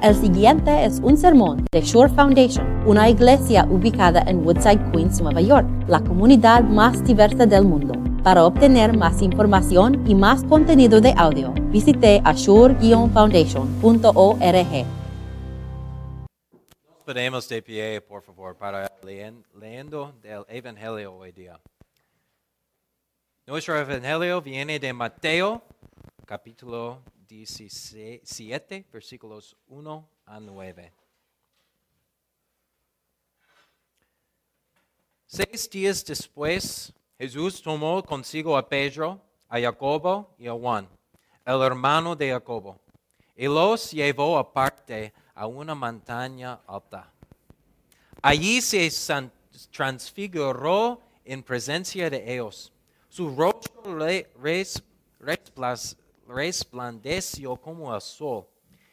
El siguiente es un sermón de Shore Foundation, una iglesia ubicada en Woodside, Queens, Nueva York, la comunidad más diversa del mundo. Para obtener más información y más contenido de audio, visite ashore-foundation.org. Nos ponemos de pie, por favor, para leyendo del Evangelio hoy día. Nuestro Evangelio viene de Mateo, capítulo 17, versículos 1 a 9. Seis días después, Jesús tomó consigo a Pedro, a Jacobo y a Juan, el hermano de Jacobo, y los llevó aparte a una montaña alta. Allí se transfiguró en presencia de ellos. Su rostro re- res- resplas- resplandeció como el sol,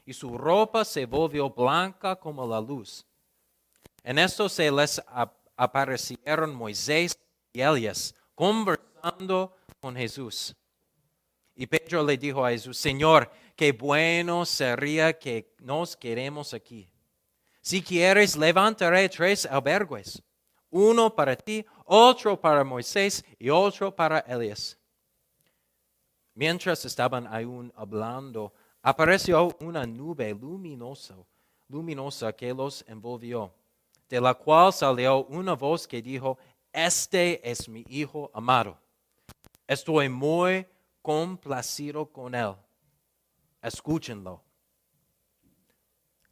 y su ropa se volvió blanca como la luz. En esto se les ap- aparecieron Moisés y Elías conversando con Jesús. Y Pedro le dijo a Jesús, Señor, qué bueno sería que nos quedemos aquí. Si quieres, levantaré tres albergues, uno para ti, otro para Moisés y otro para Elías. Mientras estaban aún hablando, apareció una nube luminosa, luminosa que los envolvió, de la cual salió una voz que dijo, Este es mi Hijo amado. Estoy muy complacido con él. Escúchenlo.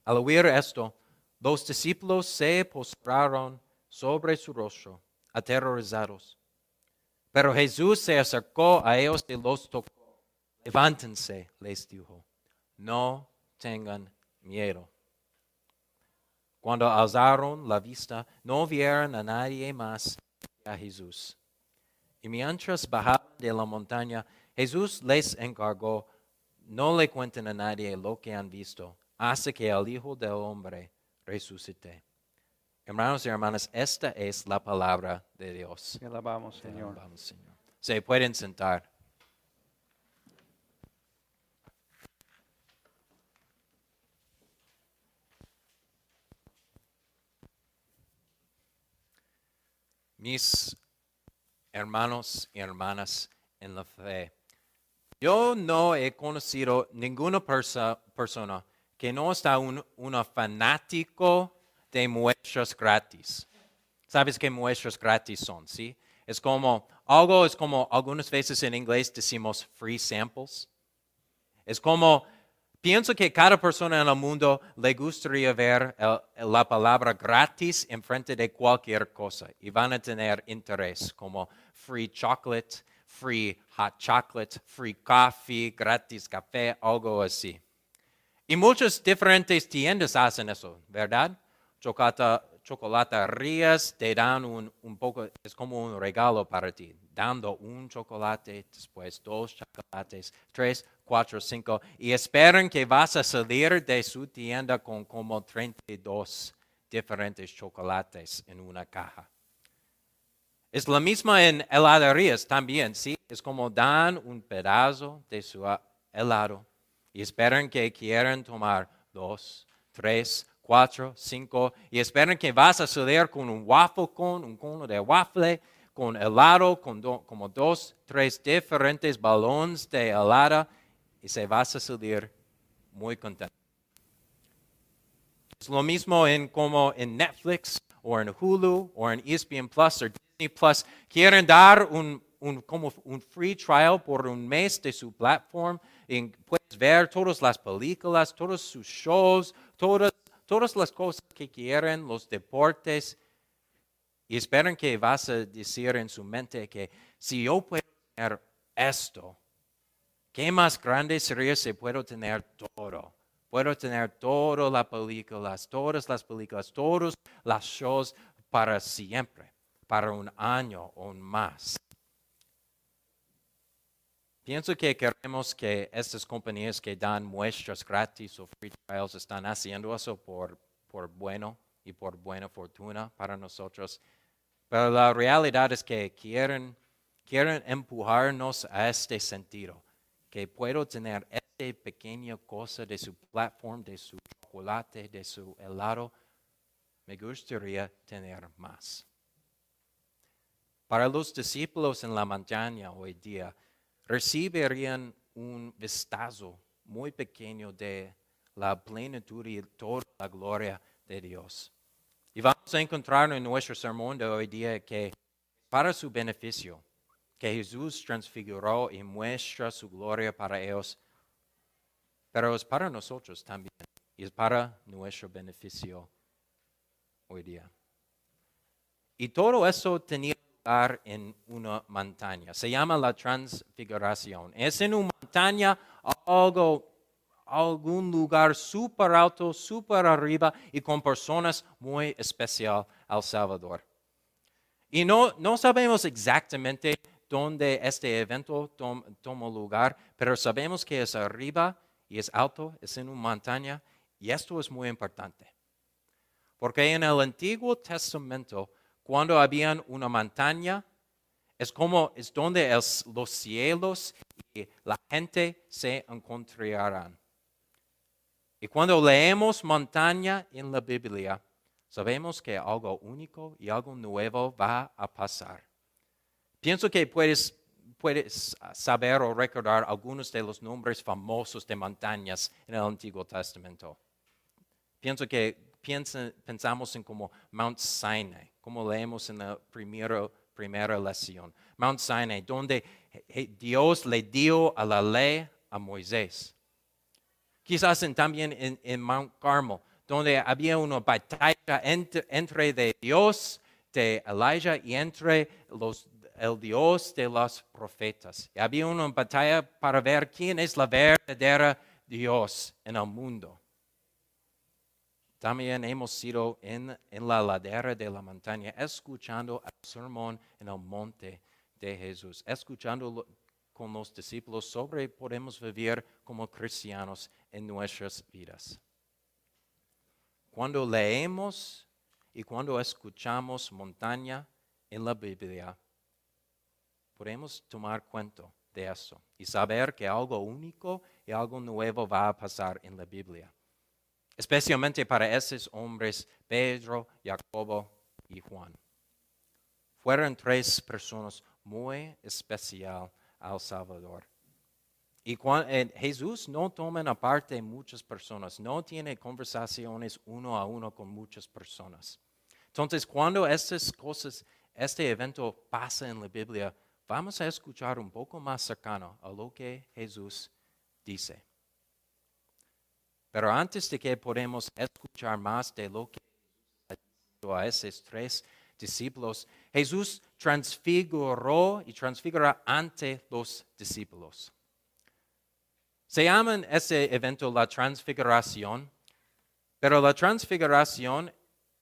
Al oír esto, los discípulos se postraron sobre su rostro, aterrorizados. Pero Jesús se acercó a ellos y los tocó. Levántense, les dijo. No tengan miedo. Cuando alzaron la vista, no vieron a nadie más que a Jesús. Y mientras bajaban de la montaña, Jesús les encargó, no le cuenten a nadie lo que han visto, hasta que el Hijo del Hombre resucite. Hermanos y hermanas, esta es la palabra de Dios. Te alabamos, Señor. Vamos, Señor. Se pueden sentar. Mis hermanos y hermanas en la fe, yo no he conocido ninguna persa- persona que no está un, una fanático de muestras gratis. ¿Sabes qué muestras gratis son? ¿Sí? Es como, algo es como, algunas veces en inglés decimos free samples. Es como, pienso que cada persona en el mundo le gustaría ver la palabra gratis en frente de cualquier cosa y van a tener interés, como free chocolate, free hot chocolate, free coffee, gratis café, algo así. Y muchas diferentes tiendas hacen eso, ¿verdad? Chocolate, chocolaterías te dan un, un poco, es como un regalo para ti, dando un chocolate, después dos chocolates, tres, cuatro, cinco, y esperan que vas a salir de su tienda con como 32 diferentes chocolates en una caja. Es la misma en heladerías también, ¿sí? Es como dan un pedazo de su helado y esperan que quieran tomar dos, tres, cuatro, cinco y esperan que vas a salir con un waffle cone, un cono de waffle, con helado, con do- como dos, tres diferentes balones de helada y se vas a salir muy contento. Es lo mismo en como en Netflix o en Hulu o en ESPN Plus o Disney Plus. Quieren dar un, un- como un free trial por un mes de su platform y puedes ver todas las películas, todos sus shows, todas, todas las cosas que quieren, los deportes. Y esperan que vas a decir en su mente que si yo puedo tener esto, ¿qué más grande sería si puedo tener todo? Puedo tener todas las películas, todas las películas, todos los shows para siempre, para un año o más. Pienso que queremos que estas compañías que dan muestras gratis o free trials están haciendo eso por, por bueno y por buena fortuna para nosotros. Pero la realidad es que quieren, quieren empujarnos a este sentido, que puedo tener esta pequeña cosa de su platform, de su chocolate, de su helado, me gustaría tener más. Para los discípulos en la montaña hoy día, recibirían un vistazo muy pequeño de la plenitud y toda la gloria de Dios. Y vamos a encontrar en nuestro sermón de hoy día que para su beneficio, que Jesús transfiguró y muestra su gloria para ellos, pero es para nosotros también y es para nuestro beneficio hoy día. Y todo eso tenía lugar en una montaña. Se llama la transfiguración. Es en una montaña algo, algún lugar súper alto, súper arriba y con personas muy especial al Salvador. Y no, no sabemos exactamente dónde este evento tomó lugar, pero sabemos que es arriba y es alto, es en una montaña, y esto es muy importante. Porque en el Antiguo Testamento, cuando había una montaña, es como es donde los cielos y la gente se encontrarán. Y cuando leemos montaña en la Biblia, sabemos que algo único y algo nuevo va a pasar. Pienso que puedes, puedes saber o recordar algunos de los nombres famosos de montañas en el Antiguo Testamento. Pienso que pensamos en como Mount Sinai, como leemos en la primera, primera lección. Mount Sinai, donde Dios le dio a la ley a Moisés. Quizás también en, Mount Carmel, donde había una batalla entre, entre Dios de Elijah y entre el Dios de los profetas. Y había una batalla para ver quién es la verdadera Dios en el mundo. También hemos sido en, en la ladera de la montaña escuchando el sermón en el monte de Jesús, escuchando con los discípulos sobre podemos vivir como cristianos en nuestras vidas. Cuando leemos y cuando escuchamos montaña en la Biblia, podemos tomar cuenta de eso y saber que algo único y algo nuevo va a pasar en la Biblia. Especialmente para esos hombres, Pedro, Jacobo y Juan. Fueron tres personas muy especiales al Salvador. Y eh, Jesús no toma aparte muchas personas, no tiene conversaciones uno a uno con muchas personas. Entonces, cuando estas cosas, este evento pasa en la Biblia, vamos a escuchar un poco más cercano a lo que Jesús dice. Pero antes de que podamos escuchar más de lo que a esos tres discípulos, Jesús transfiguró y transfiguró ante los discípulos. Se llama ese evento la transfiguración, pero la transfiguración,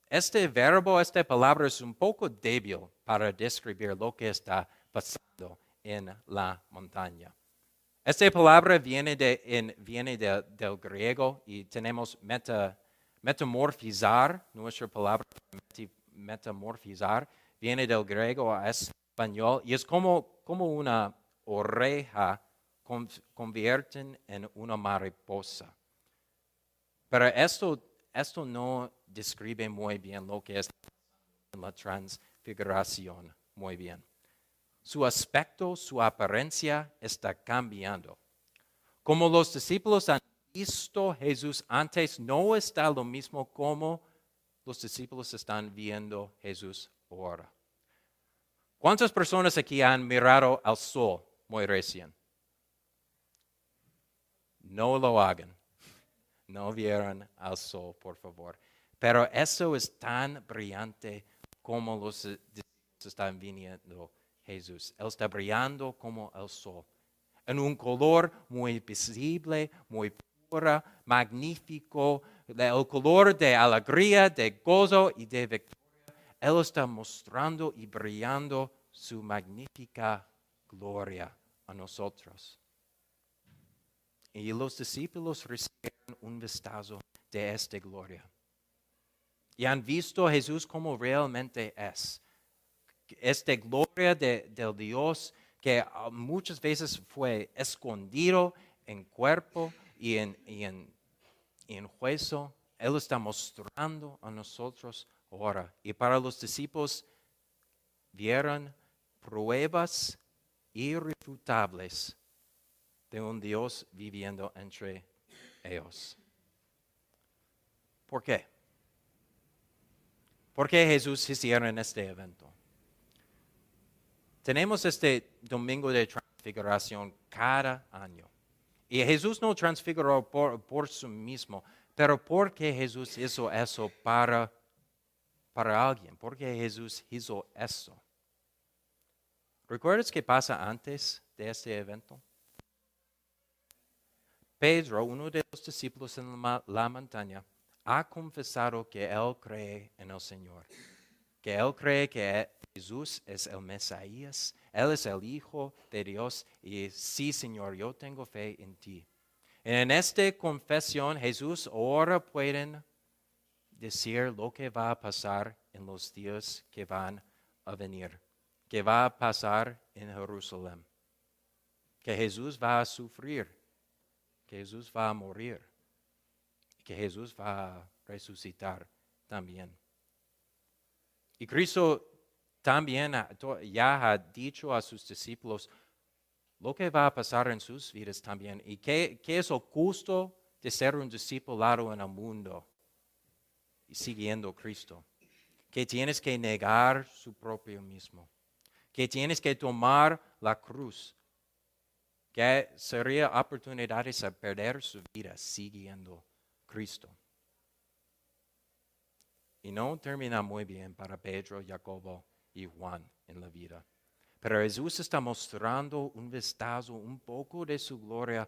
este verbo, esta palabra es un poco débil para describir lo que está pasando en la montaña. Esta palabra viene, de, viene del griego y tenemos metamorfizar, nuestra palabra metamorfizar viene del griego a español y es como, como una oreja convierten en una mariposa. Pero esto, esto no describe muy bien lo que es la transfiguración muy bien su aspecto, su apariencia está cambiando. Como los discípulos han visto Jesús antes, no está lo mismo como los discípulos están viendo Jesús ahora. ¿Cuántas personas aquí han mirado al sol muy recién? No lo hagan. No vieron al sol, por favor. Pero eso es tan brillante como los discípulos están viendo Jesús. Él está brillando como el sol, en un color muy visible, muy puro, magnífico, el color de alegría, de gozo y de victoria. Él está mostrando y brillando su magnífica gloria a nosotros. Y los discípulos recibieron un vistazo de esta gloria. Y han visto a Jesús como realmente es esta gloria de, del Dios que ah, muchas veces fue escondido en cuerpo y en, y en, en hueso. Él está mostrando a nosotros ahora. Y para los discípulos vieron pruebas irrefutables de un Dios viviendo entre ellos. ¿Por qué? ¿Por qué Jesús hicieron este evento? Tenemos este domingo de transfiguración cada año. Y Jesús no transfiguró por, por sí mismo, pero ¿por qué Jesús hizo eso para, para alguien? ¿Por qué Jesús hizo eso? ¿Recuerdas qué pasa antes de este evento? Pedro, uno de los discípulos en la montaña, ha confesado que él cree en el Señor, que él cree que Jesús es el Mesías, Él es el Hijo de Dios y sí, Señor, yo tengo fe en ti. En esta confesión Jesús ahora pueden decir lo que va a pasar en los días que van a venir, que va a pasar en Jerusalén, que Jesús va a sufrir, que Jesús va a morir, que Jesús va a resucitar también. Y Cristo también ya ha dicho a sus discípulos lo que va a pasar en sus vidas también y qué, es lo justo de ser un discipulado en el mundo y siguiendo a Cristo. Que tienes que negar su propio mismo, que tienes que tomar la cruz, que sería oportunidades a perder su vida siguiendo a Cristo. Y no termina muy bien para Pedro, Jacobo y Juan en la vida. Pero Jesús está mostrando un vistazo, un poco de su gloria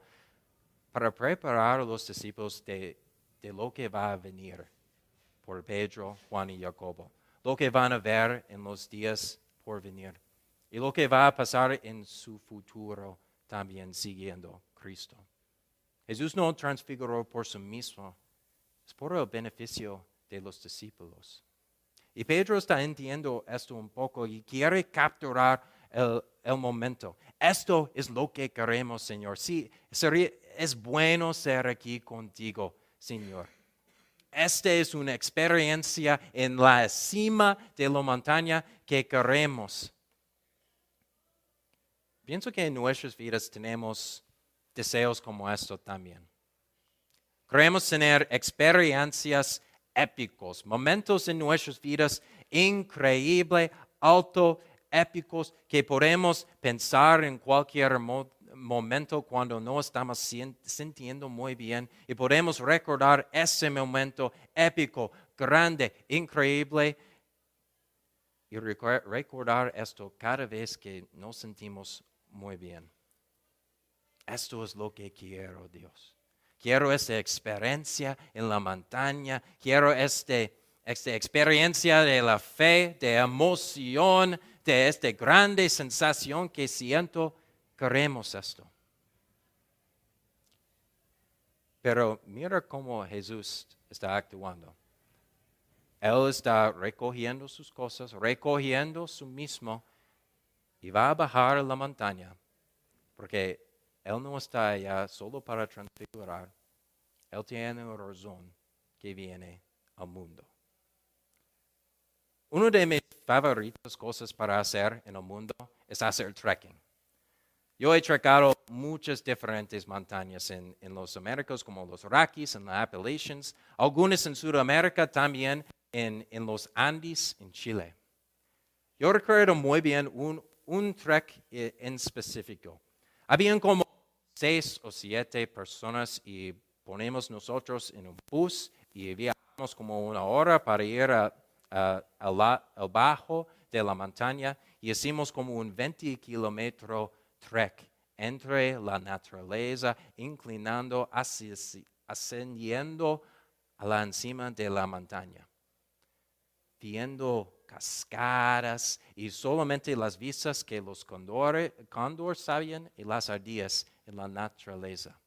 para preparar a los discípulos de, de lo que va a venir por Pedro, Juan y Jacobo. Lo que van a ver en los días por venir. Y lo que va a pasar en su futuro también siguiendo Cristo. Jesús no transfiguró por sí mismo, es por el beneficio de los discípulos. Y Pedro está entendiendo esto un poco y quiere capturar el, momento. Esto es lo que queremos, Señor. Sí, es bueno ser aquí contigo, Señor. Esta es una experiencia en la cima de la montaña que queremos. Pienso que en nuestras vidas tenemos deseos como esto también. Queremos tener experiencias épicos, momentos en nuestras vidas increíbles, alto, épicos, que podemos pensar en cualquier momento cuando no estamos sintiendo muy bien y podemos recordar ese momento épico, grande, increíble y recordar esto cada vez que nos sentimos muy bien. Esto es lo que quiero, Dios. Quiero esta experiencia en la montaña. Quiero este, esta experiencia de la fe, de emoción, de esta grande sensación que siento. Queremos esto. Pero mira cómo Jesús está actuando. Él está recogiendo sus cosas, recogiendo su mismo y va a bajar la montaña porque él no está allá solo para transfigurar. Él tiene una razón que viene al mundo. Una de mis favoritas cosas para hacer en el mundo es hacer trekking. Yo he trekado muchas diferentes montañas en, los Américas, como los Rockies, en las Appalachians, algunas en Sudamérica, también en, los Andes, en Chile. Yo recuerdo muy bien un, un trek eh, en específico. Habían como seis o siete personas y ponemos nosotros en un bus y viajamos como una hora para ir al bajo de la montaña y hicimos como un 20 kilómetro trek entre la naturaleza, inclinando, ascendiendo a la encima de la montaña, viendo cascadas y solamente las vistas que los cóndores sabían y las ardillas en la naturaleza.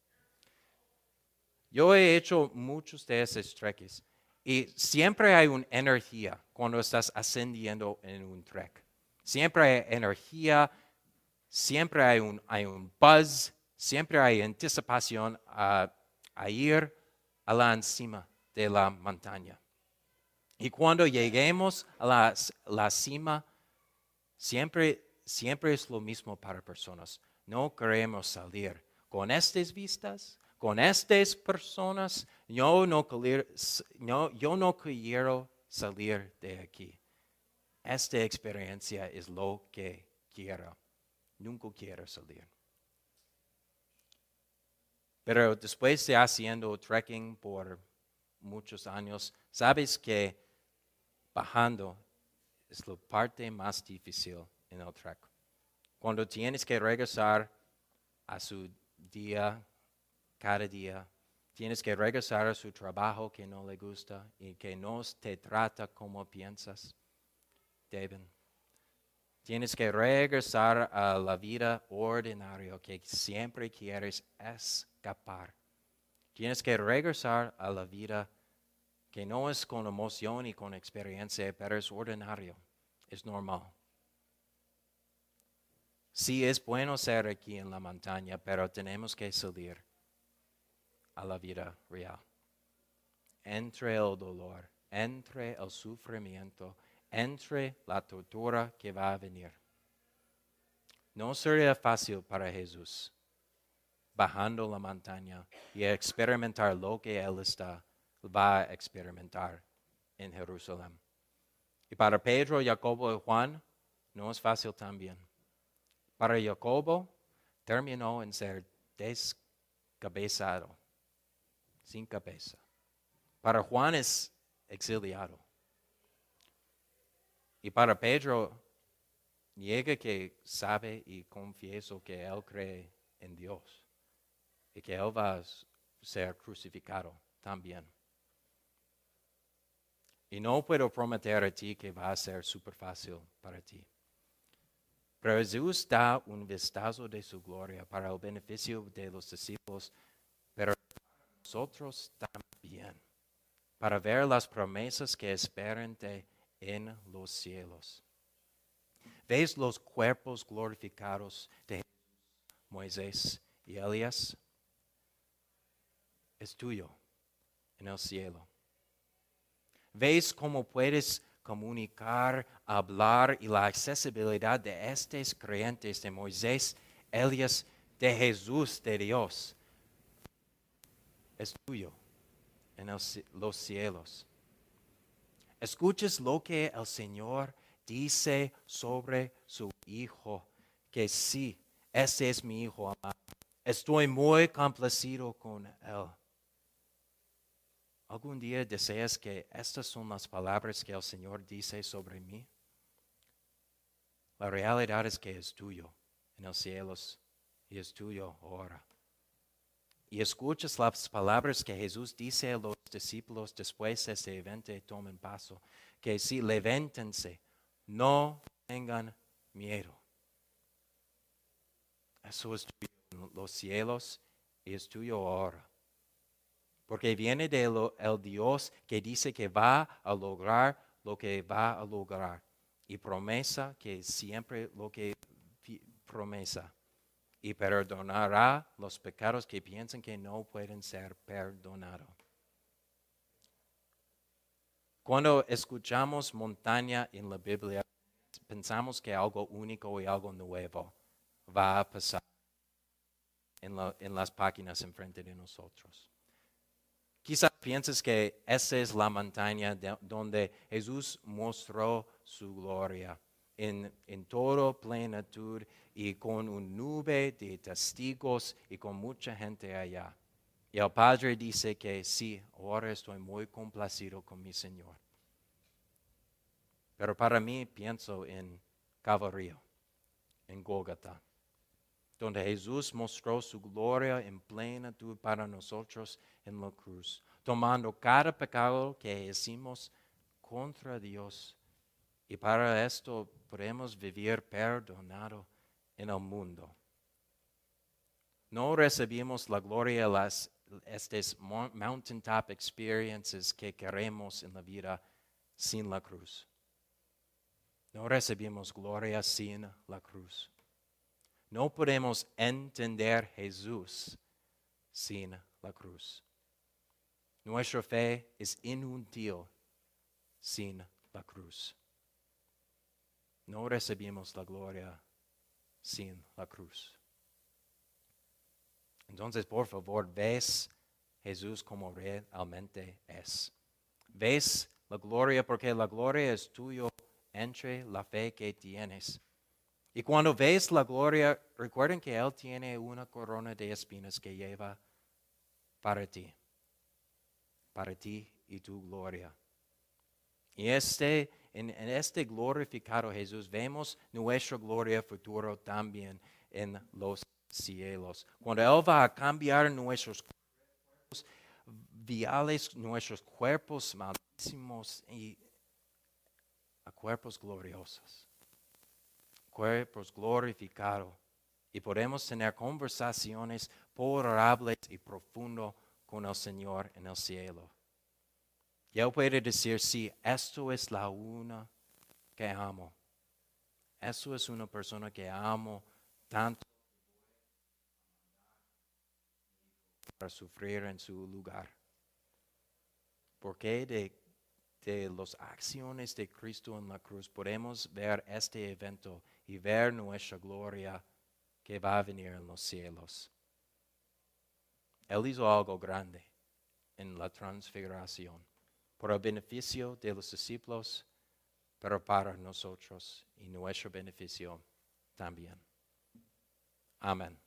Yo he hecho muchos de esos treques y siempre hay una energía cuando estás ascendiendo en un trek. Siempre hay energía, siempre hay un, buzz, siempre hay anticipación a, a ir a la encima de la montaña. Y cuando lleguemos a la, la cima, siempre, siempre es lo mismo para personas. No queremos salir con estas vistas, con estas personas. Yo no, no, yo no quiero salir de aquí. Esta experiencia es lo que quiero. Nunca quiero salir. Pero después de haciendo trekking por muchos años, sabes que bajando es la parte más difícil en el trek. Cuando tienes que regresar a su día, cada día, tienes que regresar a su trabajo que no le gusta y que no te trata como piensas, deben. Tienes que regresar a la vida ordinaria que siempre quieres escapar. Tienes que regresar a la vida que no es con emoción y con experiencia, pero es ordinario, es normal. Sí es bueno ser aquí en la montaña, pero tenemos que salir a la vida real. Entre el dolor, entre el sufrimiento, entre la tortura que va a venir. No sería fácil para Jesús bajando la montaña y experimentar lo que Él está va a experimentar en Jerusalén. Y para Pedro, Jacobo y Juan no es fácil también. Para Jacobo terminó en ser descabezado, sin cabeza. Para Juan es exiliado. Y para Pedro niega que sabe y confieso que él cree en Dios y que él va a ser crucificado también. Y no puedo prometer a ti que va a ser súper fácil para ti. Pero Jesús da un vistazo de su gloria para el beneficio de los discípulos, pero para nosotros también, para ver las promesas que esperan en los cielos. ¿Ves los cuerpos glorificados de Moisés y Elías? Es tuyo en el cielo. ¿Ves cómo puedes comunicar, hablar y la accesibilidad de estos creyentes de Moisés, Elías, de Jesús, de Dios? Es tuyo en los cielos. Escuches lo que el Señor dice sobre su Hijo, que sí, ese es mi Hijo amado. Estoy muy complacido con Él. ¿Algún día deseas que estas son las palabras que el Señor dice sobre mí? La realidad es que es tuyo en los cielos y es tuyo ahora. Y escuchas las palabras que Jesús dice a los discípulos después de ese evento tomen paso. Que si levántense, no tengan miedo. Eso es tuyo en los cielos y es tuyo ahora porque viene de el Dios que dice que va a lograr lo que va a lograr y promesa que siempre lo que promesa y perdonará los pecados que piensan que no pueden ser perdonados. Cuando escuchamos montaña en la Biblia, pensamos que algo único y algo nuevo va a pasar en, en las páginas enfrente de nosotros. Pienses que esa es la montaña donde Jesús mostró su gloria en, en toda plenitud y con una nube de testigos y con mucha gente allá. Y el Padre dice que sí, ahora estoy muy complacido con mi Señor. Pero para mí pienso en Calvario, en Golgotha donde Jesús mostró su gloria en plenitud para nosotros en la cruz, tomando cada pecado que hicimos contra Dios. Y para esto podemos vivir perdonado en el mundo. No recibimos la gloria las, estas mountaintop experiences que queremos en la vida sin la cruz. No recibimos gloria sin la cruz. No podemos entender Jesús sin la cruz. Nuestra fe es inútil sin la cruz. No recibimos la gloria sin la cruz. Entonces, por favor, ves Jesús como realmente es. Ves la gloria porque la gloria es tuyo entre la fe que tienes. Y cuando ves la gloria, recuerden que Él tiene una corona de espinas que lleva para ti, para ti y tu gloria. Y este, en, este glorificado Jesús vemos nuestra gloria futura también en los cielos. Cuando Él va a cambiar nuestros cuerpos viales, nuestros cuerpos malísimos y a cuerpos gloriosos, cuerpos glorificados. Y podemos tener conversaciones honorables y profundas con el Señor en el cielo. Y Él puede decir, sí, esto es la una que amo. Eso es una persona que amo tanto para sufrir en su lugar. Porque de, de las acciones de Cristo en la cruz podemos ver este evento y ver nuestra gloria que va a venir en los cielos. Él hizo algo grande en la transfiguración por el beneficio de los discípulos, pero para nosotros y nuestro beneficio también. Amén.